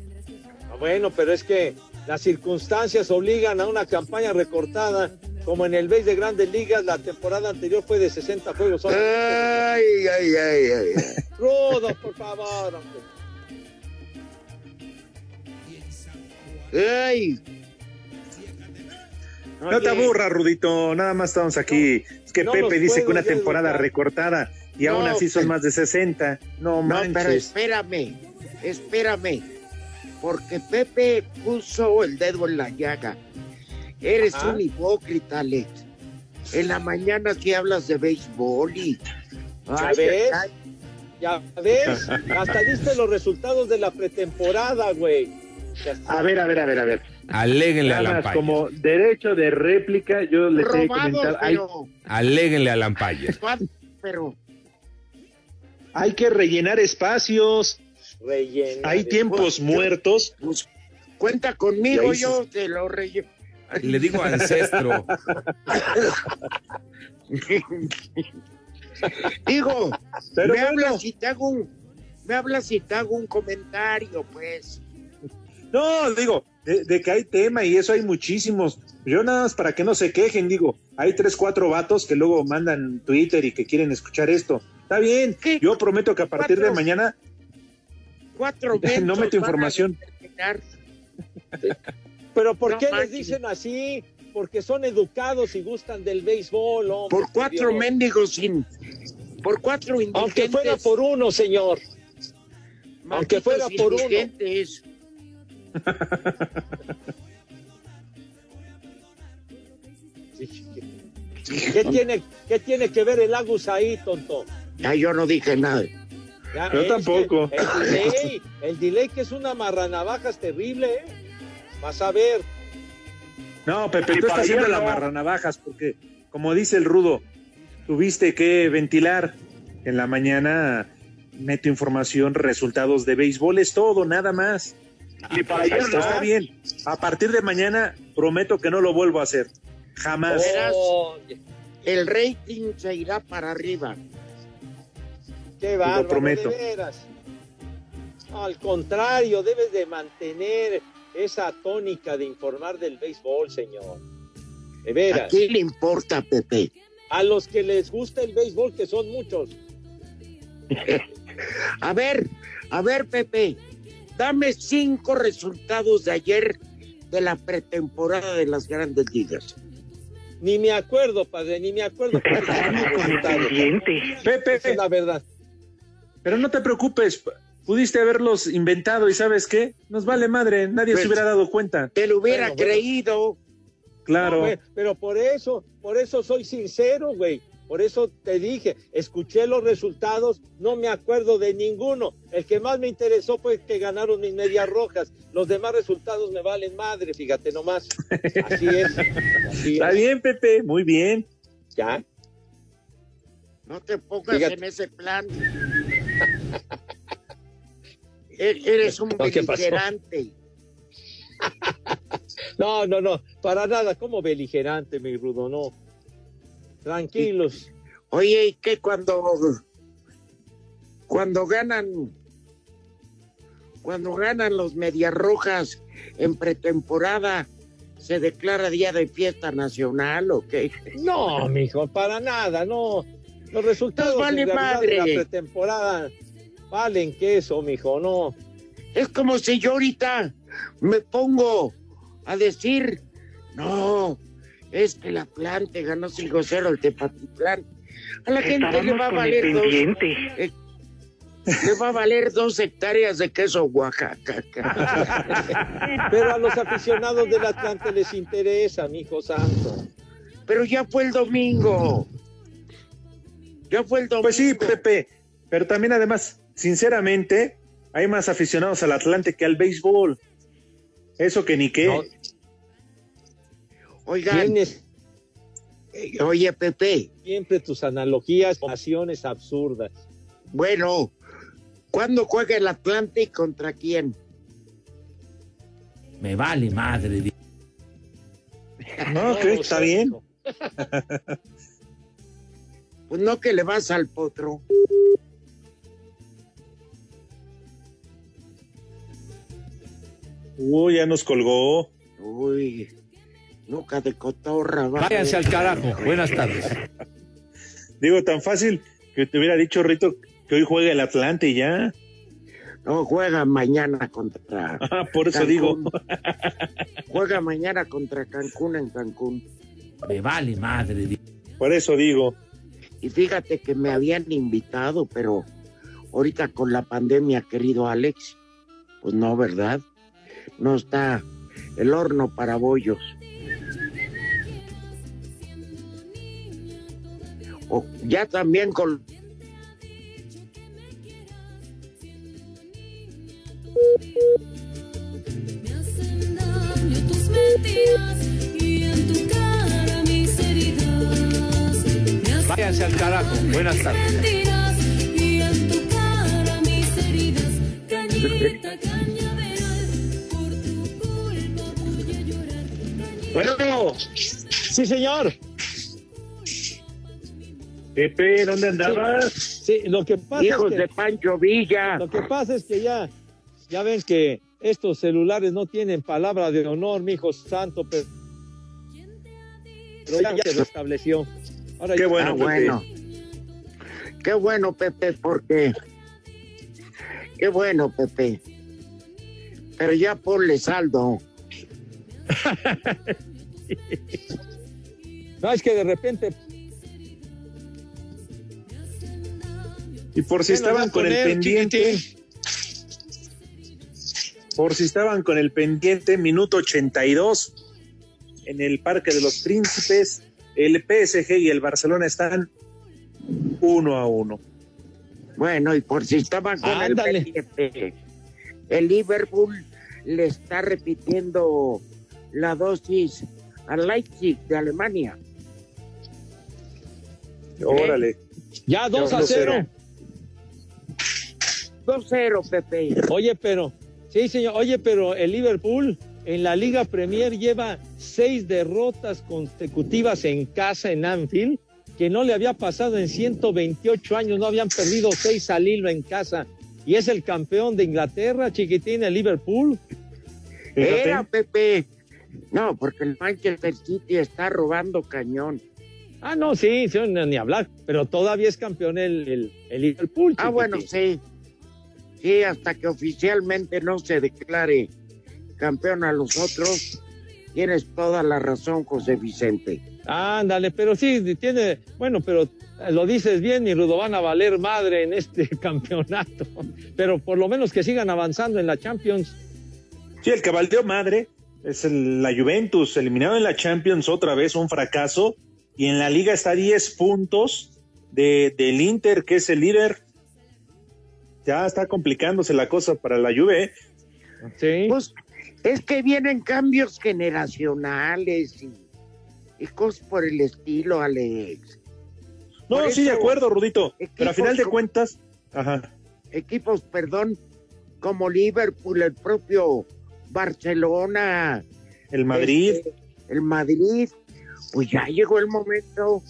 Speaker 8: Ah, Bueno, pero es que las circunstancias obligan a una campaña recortada, como en el BASE de Grandes Ligas, la temporada anterior fue de 60 juegos.
Speaker 5: Ay, ay, ay, ay.
Speaker 8: Rudo, por favor. hombre.
Speaker 5: Ay.
Speaker 7: No te aburras, Rudito. Nada más estamos aquí. es que
Speaker 5: no
Speaker 7: Pepe dice que una temporada
Speaker 5: educar.
Speaker 7: recortada y
Speaker 5: No,
Speaker 7: aún así son más de 60. No
Speaker 5: No, pero
Speaker 7: manches.
Speaker 5: espérame, espérame, porque Pepe puso el dedo en la llaga. Eres
Speaker 8: Ajá.
Speaker 5: un hipócrita, Alex. En la mañana sí hablas de béisbol y...
Speaker 8: ¿Ya
Speaker 5: Ay,
Speaker 8: ves?
Speaker 5: ay,
Speaker 8: Ya ves, hasta diste los resultados de la pretemporada, güey. Ya.
Speaker 33: A ver, a ver, a ver, a ver.
Speaker 34: Aléguenle a Lampaya.
Speaker 33: como derecho de réplica, yo
Speaker 5: Robados,
Speaker 33: comentado, hay,
Speaker 5: pero...
Speaker 34: Aléguenle a Lampaya.
Speaker 5: Pero...
Speaker 7: Hay que rellenar espacios. Hay tiempos muertos.
Speaker 5: Pues, cuenta conmigo, yo te lo relleno.
Speaker 34: Le digo ancestro.
Speaker 5: Digo,
Speaker 7: Pero
Speaker 5: me
Speaker 7: bueno.
Speaker 5: hablas y te hago un... Me hablas y te hago un comentario, pues.
Speaker 7: No, digo, de, de que hay tema y eso hay muchísimos. Yo nada más para que no se quejen, digo, hay tres, cuatro vatos que luego mandan Twitter y que quieren escuchar esto. Está bien, yo prometo que a partir de mañana
Speaker 5: Cuatro
Speaker 7: no meto
Speaker 5: van a
Speaker 7: información.
Speaker 8: Pero ¿por
Speaker 5: No
Speaker 8: qué les dicen así? Porque son educados y gustan del béisbol, hombre.
Speaker 5: Por cuatro
Speaker 8: Dios.
Speaker 5: mendigos sin... Por cuatro indigentes.
Speaker 8: Aunque fuera por uno, señor. Aunque fuera por uno.
Speaker 5: indigentes.
Speaker 8: ¿Qué tiene, ¿Qué tiene que ver el Agus ahí, tonto?
Speaker 5: Ya yo no dije nada.
Speaker 8: Ya,
Speaker 7: Yo tampoco.
Speaker 8: que El delay, el delay que es una marranavajas terrible, ¿eh? Vas a ver.
Speaker 7: No, Pepe,
Speaker 33: Y
Speaker 7: tú
Speaker 33: para
Speaker 7: estás haciendo
Speaker 33: ayer
Speaker 7: la
Speaker 33: no.
Speaker 7: marranavajas porque, como dice el rudo, tuviste que ventilar en la mañana. Meto información, resultados de béisbol, es todo, nada más.
Speaker 33: y para ayer
Speaker 7: Está, está
Speaker 33: no.
Speaker 7: bien. A partir de mañana prometo que no lo vuelvo a hacer. Jamás.
Speaker 5: Verás.
Speaker 8: Oh,
Speaker 5: El rating se irá para arriba.
Speaker 8: qué bárbaro,
Speaker 7: prometo.
Speaker 8: de veras. Al contrario, debes de mantener esa tónica de informar del béisbol, señor. De
Speaker 5: ¿A
Speaker 8: veras.
Speaker 5: quién le importa, Pepe?
Speaker 8: A los que les gusta el béisbol, que son muchos.
Speaker 5: A ver, a ver, Pepe. Dame cinco resultados de ayer de la pretemporada de las grandes ligas.
Speaker 8: Ni me acuerdo, padre, ni me acuerdo.
Speaker 7: Pepe,
Speaker 8: Esa es la verdad.
Speaker 7: pero no te preocupes, pudiste haberlos inventado y ¿sabes qué? Nos vale madre, nadie
Speaker 5: Pues,
Speaker 7: se hubiera dado cuenta.
Speaker 5: Te lo hubiera
Speaker 8: Bueno, bueno.
Speaker 5: creído.
Speaker 7: Claro.
Speaker 8: No, pero por eso, por eso soy sincero, güey. Por eso te dije, escuché los resultados, no me acuerdo de ninguno. El que más me interesó fue que ganaron mis medias rojas. Los demás resultados me valen madre, fíjate nomás. Así es. Así
Speaker 7: Está
Speaker 8: es.
Speaker 7: bien, Pepe, muy bien.
Speaker 8: Ya.
Speaker 5: No te pongas
Speaker 8: Fíjate.
Speaker 5: en ese plan. Eres un
Speaker 8: No,
Speaker 5: beligerante.
Speaker 8: No, no, no, para nada, como beligerante, mi rudo, no. Tranquilos.
Speaker 5: Oye, ¿y qué cuando cuando ganan cuando ganan los medias rojas en pretemporada se declara día de fiesta nacional o qué?
Speaker 8: No, mijo, para nada, no. Los resultados
Speaker 5: Pues vale madre.
Speaker 8: de la pretemporada valen queso, mijo, no.
Speaker 5: Es como si yo ahorita me pongo a decir, no, es que la planta ganó 5-0 el Tepatitlán. A la gente le va a valer dos, eh, le va a valer dos hectáreas de queso Oaxaca.
Speaker 8: Pero a los aficionados del Atlante les interesa, mijo santo.
Speaker 5: Pero ya fue el domingo. Ya fue el domingo.
Speaker 7: Pues sí, Pepe, pero también además, sinceramente, hay más aficionados al Atlante que al béisbol. Eso que ni qué.
Speaker 8: No.
Speaker 5: Oigan, oye Pepe,
Speaker 8: siempre tus analogías, pasiones absurdas.
Speaker 5: bueno, ¿cuándo juega el Atlante y contra quién?
Speaker 4: Me vale madre.
Speaker 7: No, que está bien.
Speaker 5: Pues no que le vas al potro.
Speaker 7: Uy, ya nos colgó.
Speaker 5: Uy, nunca de cotorra. va.
Speaker 4: Váyanse al carajo. Buenas tardes.
Speaker 7: Digo, tan fácil que te hubiera dicho Rito que hoy juega el Atlante y ya.
Speaker 5: No, juega mañana contra.
Speaker 7: Ah, por eso
Speaker 5: Cancún.
Speaker 7: digo.
Speaker 5: Juega mañana contra Cancún en Cancún.
Speaker 4: Me vale madre.
Speaker 7: Por eso digo.
Speaker 5: Y fíjate que me habían invitado, pero ahorita con la pandemia, querido Alex, pues no, ¿verdad? No está el horno para bollos. O ya también con
Speaker 3: tus mentiras y en tu cara mis heridas. Me hacen
Speaker 4: Váyanse al carajo. Buenas tardes.
Speaker 3: mentiras y en tu cara mis heridas. Cañita, cañaveral,
Speaker 8: Bueno, sí, señor.
Speaker 7: Pepe, ¿dónde andabas?
Speaker 8: Sí, lo que pasa
Speaker 5: hijos
Speaker 8: es que,
Speaker 5: de Pancho Villa.
Speaker 8: lo que pasa es que ya, ya ven que estos celulares no tienen palabra de honor, mi hijo santo, pero, pero ya, ya se restableció. Ahora
Speaker 7: Qué
Speaker 8: ya-
Speaker 7: bueno,
Speaker 5: ah, bueno. Qué bueno, Pepe, porque. Qué bueno, Pepe. Pero ya ponle saldo.
Speaker 8: No, es que de repente
Speaker 7: Y por si estaban con el pendiente. Por si estaban con el pendiente, minuto 82 en el Parque de los Príncipes. El PSG y el Barcelona están uno a uno.
Speaker 5: Bueno, y por si estaban con
Speaker 8: Ándale.
Speaker 5: el pendiente, el Liverpool le está repitiendo la dosis al Leipzig de Alemania.
Speaker 7: Órale.
Speaker 8: ya 2 a
Speaker 7: Dos
Speaker 8: 0.
Speaker 5: 2-0, Pepe.
Speaker 8: Oye, pero, sí, señor, oye, pero el Liverpool en la Liga Premier lleva seis derrotas consecutivas en casa en Anfield, que no le había pasado en 128 años, no habían perdido seis al hilo en casa. Y es el campeón de Inglaterra, chiquitín, el Liverpool.
Speaker 5: Era, Pepe. No, porque el Manchester City está robando cañón.
Speaker 8: Ah, no, sí, sí, no, ni hablar, pero todavía es campeón el, el, el Liverpool.
Speaker 5: Ah, bueno, sí. Sí, hasta que oficialmente no se declare campeón a los otros, Tienes toda la razón, José Vicente.
Speaker 8: Ándale, pero sí, tiene, bueno, pero lo dices bien, y Rudo van a valer madre en este campeonato. Pero por lo menos que sigan avanzando en la Champions.
Speaker 7: Sí, el que valió madre es el- la Juventus, eliminado en la Champions otra vez, un fracaso. Y en la liga está a 10 puntos de, del Inter, que es el líder. Ya está complicándose la cosa para la Juve.
Speaker 8: Sí.
Speaker 5: Pues es que vienen cambios generacionales y, y cosas por el estilo, Alex.
Speaker 7: No,
Speaker 5: Por
Speaker 7: sí, de acuerdo, Rudito. Pero a final de cuentas, ajá.
Speaker 5: Equipos, perdón, como Liverpool, el propio Barcelona.
Speaker 7: El Madrid.
Speaker 5: este, el Madrid. Pues ya llegó el momento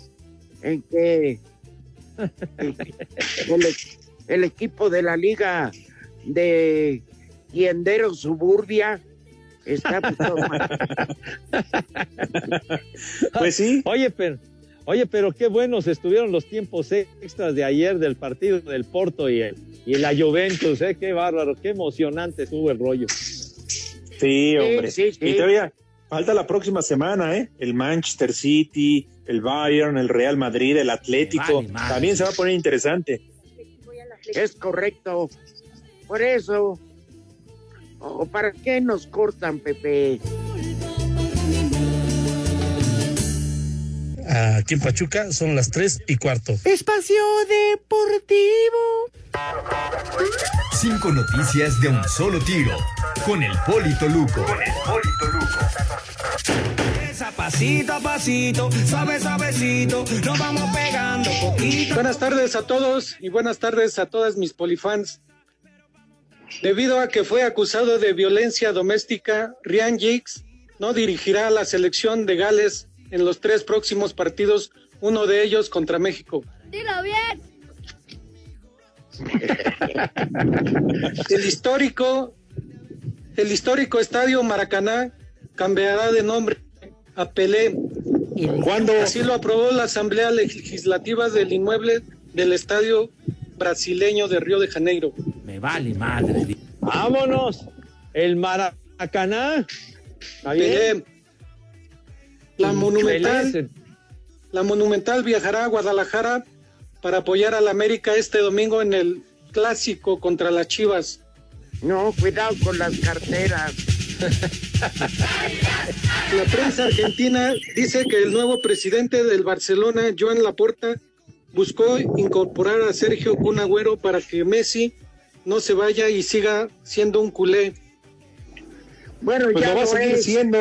Speaker 5: en que el, el- el equipo de la liga de Tiendero Suburbia está
Speaker 7: Pues sí.
Speaker 8: Oye, pero, oye, pero qué buenos estuvieron los tiempos extras de ayer del partido del Porto y, el, y la Juventus, ¿eh? Qué bárbaro, qué emocionante estuvo el rollo.
Speaker 7: Sí, hombre.
Speaker 8: sí, sí.
Speaker 7: Y todavía falta la próxima semana, ¿eh? El Manchester City, el Bayern, el Real Madrid, el Atlético.
Speaker 5: Vale.
Speaker 7: También se va a poner interesante.
Speaker 5: Es correcto. Por eso. ¿O para qué nos cortan, Pepe?
Speaker 35: Aquí en Pachuca son las 3 y cuarto.
Speaker 12: Espacio Deportivo.
Speaker 36: Cinco noticias de un solo tiro. Con el Polito Luco.
Speaker 12: Esa pasito a pasito, suave suavecito, nos vamos pegando poquito.
Speaker 37: Buenas tardes a todos y buenas tardes a todas mis polifans. Debido a que fue acusado de violencia doméstica, Ryan Giggs no dirigirá a la selección de Gales en los tres próximos partidos, uno de ellos contra México.
Speaker 21: Dilo bien.
Speaker 37: El histórico, el histórico estadio Maracaná cambiará de nombre a Pelé.
Speaker 7: ¿Cuándo?
Speaker 37: Así lo aprobó la Asamblea Legislativa del inmueble del estadio brasileño de Río de Janeiro.
Speaker 4: Me vale madre.
Speaker 8: Vámonos. El Maracaná.
Speaker 37: Pelé. La Monumental,
Speaker 8: Pelé
Speaker 37: la Monumental viajará a Guadalajara para apoyar al América este domingo en el clásico contra las Chivas.
Speaker 5: No, cuidado con las carteras.
Speaker 37: La prensa argentina dice que el nuevo presidente del Barcelona, Joan Laporta, buscó incorporar a Sergio Kun Agüero para que Messi no se vaya y siga siendo un culé.
Speaker 5: Bueno,
Speaker 7: Pues
Speaker 5: ya
Speaker 7: lo va a seguir
Speaker 5: es.
Speaker 7: siendo.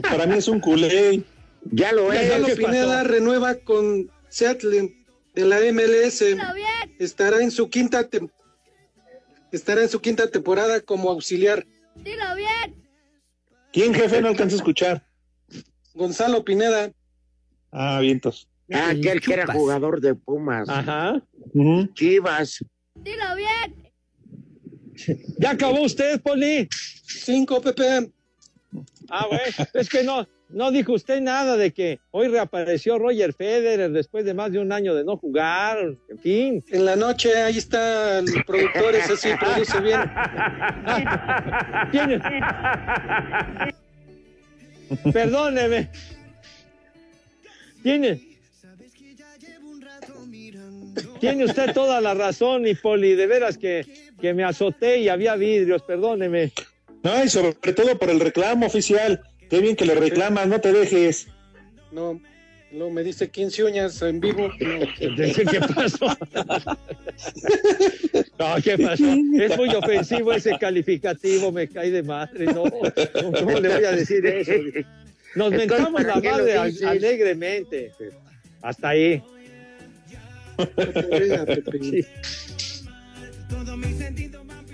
Speaker 7: Para mí es un culé.
Speaker 5: Ya lo es.
Speaker 37: Gonzalo
Speaker 5: ¿Qué
Speaker 37: Pineda renueva con Seattle de la MLS. Estará en su quinta tem- estará en su quinta temporada como auxiliar.
Speaker 21: Dilo bien.
Speaker 7: ¿Quién, jefe? No alcanza a escuchar.
Speaker 37: Gonzalo Pineda.
Speaker 7: Ah, vientos.
Speaker 5: Ah, aquel que era jugador de Pumas.
Speaker 8: Ajá.
Speaker 5: Chivas.
Speaker 21: Dilo bien.
Speaker 8: ¿Ya acabó usted, Poli?
Speaker 37: Cinco, Pepe.
Speaker 8: Ah, bueno, es que no, no dijo usted nada de que hoy reapareció Roger Federer después de más de un año de no jugar, en fin.
Speaker 37: En la noche, ahí está el productor, ese sí produce bien.
Speaker 8: Tiene- Perdóneme. Tiene. Tiene usted toda la razón, y Poli, de veras que, que me azoté y había vidrios, perdóneme.
Speaker 7: No, y sobre todo por el reclamo oficial. Qué bien que le reclamas, no te dejes.
Speaker 37: No, luego me dice 15 uñas en vivo. No.
Speaker 8: ¿Qué pasó? No, ¿qué pasó? Es muy ofensivo ese calificativo, me cae de madre, no. ¿Cómo le voy a decir eso? Nos
Speaker 5: Entonces,
Speaker 8: mentamos
Speaker 5: ¿para
Speaker 8: la madre alegremente. Hasta ahí. Sí.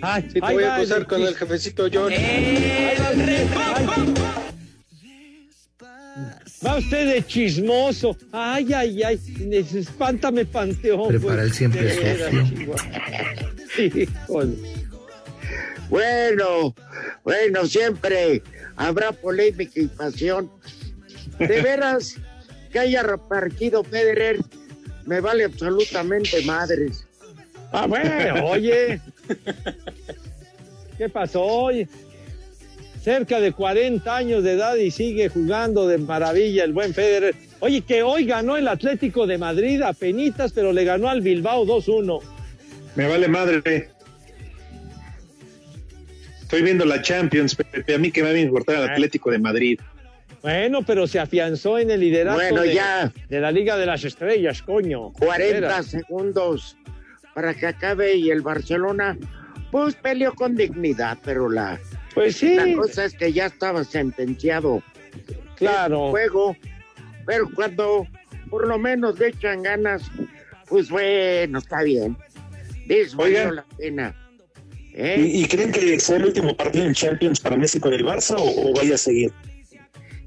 Speaker 8: Ay,
Speaker 37: Sí, te voy a acusar
Speaker 8: el-
Speaker 37: con el jefecito John.
Speaker 8: Va usted, de chismoso. Ay, ay, ay. Espántame, Panteón.
Speaker 26: Prepara
Speaker 8: pues,
Speaker 26: el siempre
Speaker 8: veras,
Speaker 26: sucio.
Speaker 8: Chihuahua. Híjole.
Speaker 5: Bueno, bueno, siempre habrá polémica y pasión. De veras, que haya repartido Federer, me vale absolutamente madres.
Speaker 8: Ah, bueno, oye. ¿Qué pasó? Oye, cerca de 40 años de edad y sigue jugando de maravilla el buen Federer. Oye, que hoy ganó el Atlético de Madrid a penitas, pero le ganó al Bilbao 2-1.
Speaker 7: Me vale madre. Estoy viendo la Champions, Pepe. A mí que me va a importar el Atlético de Madrid.
Speaker 8: Bueno, pero se afianzó en el liderato
Speaker 5: Bueno,
Speaker 8: de,
Speaker 5: ya.
Speaker 8: de la Liga de las Estrellas, coño.
Speaker 5: 40
Speaker 8: Era.
Speaker 5: segundos para que acabe y el Barcelona pues peleó con dignidad, pero la,
Speaker 8: pues sí.
Speaker 5: la cosa es que ya estaba sentenciado
Speaker 8: claro.
Speaker 5: el juego, pero cuando por lo menos le echan ganas, pues bueno, está bien.
Speaker 7: Oigan.
Speaker 5: la pena. ¿eh?
Speaker 7: ¿Y, y creen que sea el último partido en Champions para Messi con el Barça o, o vaya a seguir?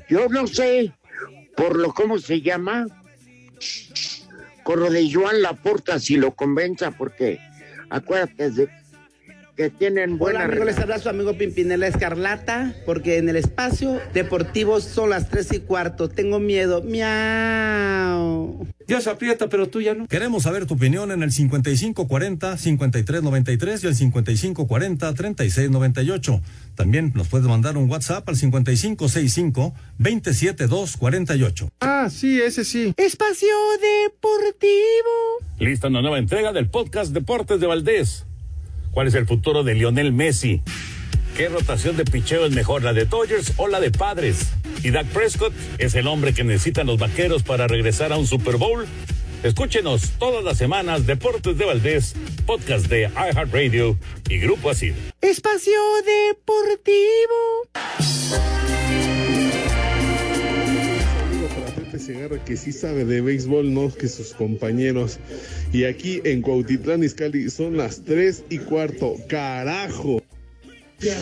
Speaker 5: Yo no sé por lo cómo se llama, con lo de Joan Laporta, si lo convenza, porque acuérdate de que tienen buena
Speaker 38: Hola amigos, les habla su amigo Pimpinela Escarlata, porque en el espacio deportivo son las tres y cuarto. Tengo miedo. Miau.
Speaker 4: Dios aprieta, pero tú ya no.
Speaker 39: Queremos saber tu opinión en el 5540-5393 y el 5540-3698. También nos puedes mandar un WhatsApp al 5565-27248.
Speaker 40: Ah, sí, ese sí.
Speaker 38: Espacio deportivo.
Speaker 41: Lista una nueva entrega del podcast Deportes de Valdés. ¿Cuál es el futuro de Lionel Messi? ¿Qué rotación de picheo es mejor, la de Dodgers o la de Padres? ¿Y Dak Prescott es el hombre que necesitan los vaqueros para regresar a un Super Bowl? Escúchenos todas las semanas Deportes de Valdés, podcast de iHeartRadio y Grupo Asir.
Speaker 38: Espacio deportivo.
Speaker 42: Segarra que sí sabe de béisbol, no que sus compañeros. Y aquí en Cuautitlán Izcalli son las 3 y cuarto. ¡Carajo!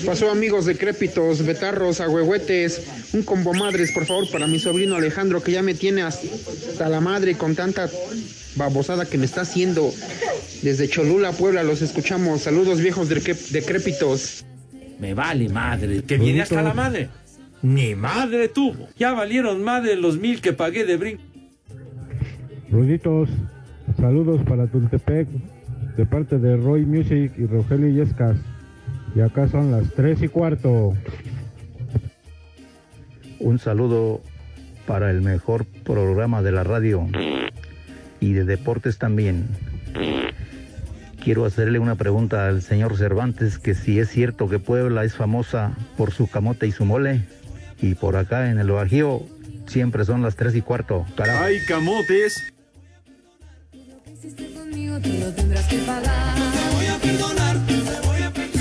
Speaker 40: Pasó amigos decrépitos, betarros, agüehuetes, un combo madres, por favor, para mi sobrino Alejandro, que ya me tiene hasta la madre con tanta babosada que me está haciendo. Desde Cholula, Puebla, los escuchamos. Saludos viejos decrép- decrépitos.
Speaker 4: Me vale madre, que viene hasta la madre. Ni madre tuvo. Ya valieron madre los mil que pagué de brinco.
Speaker 43: Ruditos, saludos para Tultepec de parte de Roy Music y Rogelio Yescas. Y acá son las tres y cuarto.
Speaker 6: Un saludo para el mejor programa de la radio y de deportes también. Quiero hacerle una pregunta al señor Cervantes, que si es cierto que Puebla es famosa por su camote y su mole, y por acá en el Bajío siempre son las tres y cuarto. Carajo.
Speaker 41: ¡Ay, camotes!
Speaker 3: Conmigo tú lo tendrás que pagar. No te voy a perdonar, te voy a perdonar.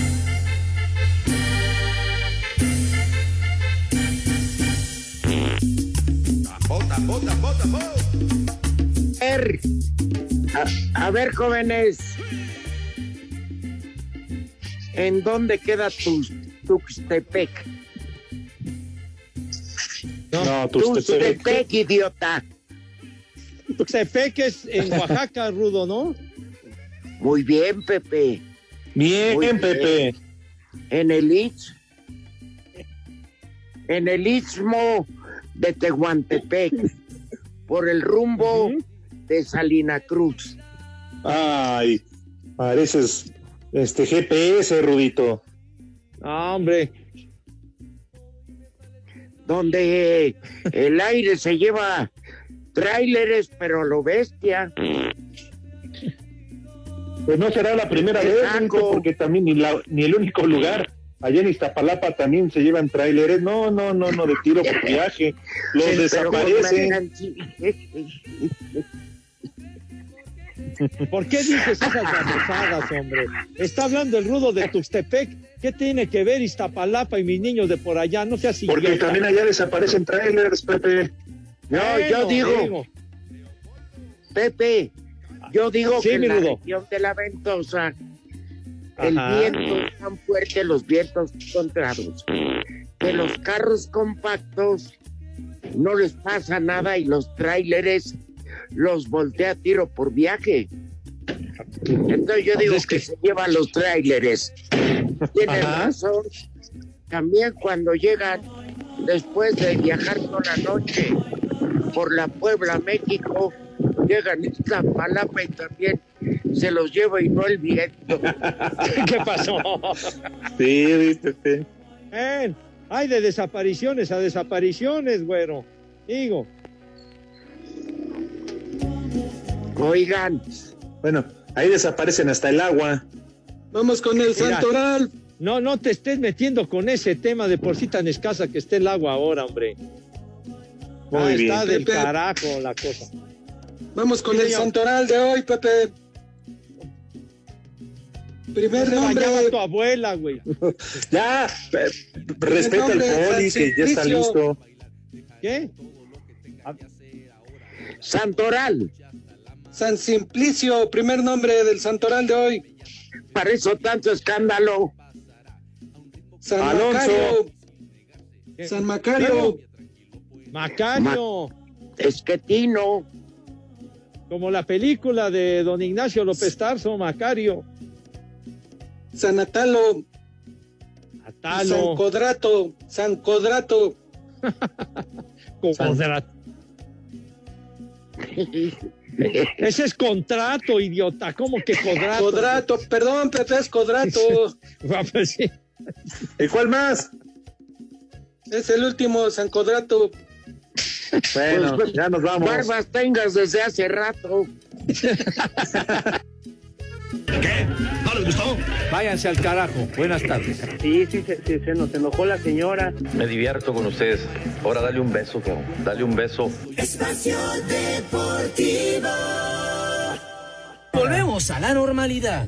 Speaker 5: Bota, bota, bota, bota. A ver, a, a ver, jóvenes. ¿En dónde queda tu Tuxtepec?
Speaker 8: No,
Speaker 5: Tuxtepec, idiota.
Speaker 8: Tuxtepec es en Oaxaca, Rudo, ¿no?
Speaker 5: Muy bien, Pepe.
Speaker 7: Bien,
Speaker 5: Muy
Speaker 7: Pepe.
Speaker 5: En el Istmo. En el Istmo de Tehuantepec. por el rumbo de Salina Cruz.
Speaker 7: Ay, pareces este GPS, Rudito.
Speaker 8: Ah, hombre.
Speaker 5: Donde el aire se lleva tráileres, pero lo bestia.
Speaker 7: Pues no será la primera vez, porque también ni, la- ni el único lugar. Allá en Iztapalapa también se llevan tráileres. No, no, no, no, de tiro por viaje. Los desaparecen.
Speaker 8: ¿Por qué dices esas babosadas, hombre? Está hablando el rudo de Tuxtepec. ¿Qué tiene que ver Iztapalapa y mis niños de por allá? No seas
Speaker 7: Porque
Speaker 8: idiota.
Speaker 7: también allá desaparecen trailers, Pepe.
Speaker 5: No,
Speaker 8: Bueno,
Speaker 5: yo digo,
Speaker 8: digo.
Speaker 5: Pepe, yo digo
Speaker 8: Sí,
Speaker 5: que en la
Speaker 8: Rudo.
Speaker 5: región de la Ventosa el
Speaker 8: Ajá.
Speaker 5: viento es tan fuerte, los vientos contrarios, que los carros compactos no les pasa nada y los tráileres los voltea a tiro por viaje. Entonces yo digo que, se llevan los tráileres. Tienen razón. También cuando llegan después de viajar toda la noche por la Puebla, México, llegan a Iztapalapa y también se los lleva y no el viento.
Speaker 8: ¿Qué pasó?
Speaker 7: Sí, viste, Pepe.
Speaker 8: Ven, Hay de desapariciones a desapariciones, güero. Digo.
Speaker 5: Oigan.
Speaker 7: Bueno, ahí desaparecen hasta el agua.
Speaker 37: Vamos con el
Speaker 8: Mira,
Speaker 37: santoral.
Speaker 8: No, no te estés metiendo con ese tema de por sí tan escasa que esté el agua ahora, hombre.
Speaker 7: Muy
Speaker 8: Ah,
Speaker 7: bien.
Speaker 8: está del
Speaker 37: Pepe.
Speaker 8: carajo la cosa.
Speaker 37: Vamos con
Speaker 8: Sí,
Speaker 37: el
Speaker 8: señor.
Speaker 37: santoral de hoy, Pepe. Primer
Speaker 8: Se
Speaker 37: nombre,
Speaker 8: bañaba tu abuela, güey.
Speaker 7: Ya, respeta al
Speaker 37: nombre,
Speaker 7: poli que ya está listo.
Speaker 8: ¿Qué?
Speaker 5: Santoral.
Speaker 37: San Simplicio, primer nombre del santoral de hoy.
Speaker 5: Para eso tanto escándalo.
Speaker 37: San
Speaker 7: Alonso.
Speaker 37: Macario. San Macario.
Speaker 8: Macario.
Speaker 5: Esquetino.
Speaker 8: Como la película de don Ignacio López Tarso, Macario.
Speaker 37: San Atalo. San
Speaker 8: Atalo.
Speaker 37: Codrato. San Codrato.
Speaker 8: Codrato. Ese es contrato, idiota. ¿Cómo que codrato?
Speaker 37: Codrato, perdón, Pepe, es Codrato.
Speaker 8: Pues.
Speaker 7: ¿Y cuál más?
Speaker 37: Es el último, San Codrato.
Speaker 7: Bueno,
Speaker 5: Pues,
Speaker 7: ya nos vamos.
Speaker 5: Barbas tengas desde hace rato.
Speaker 12: ¿Qué? ¿No les gustó?
Speaker 4: Váyanse al carajo. Buenas tardes.
Speaker 33: Sí, sí, sí, sí, se nos enojó la señora.
Speaker 44: Me divierto con ustedes. Ahora dale un beso, cabrón. Dale un beso.
Speaker 12: Espacio Deportivo. Volvemos a la normalidad.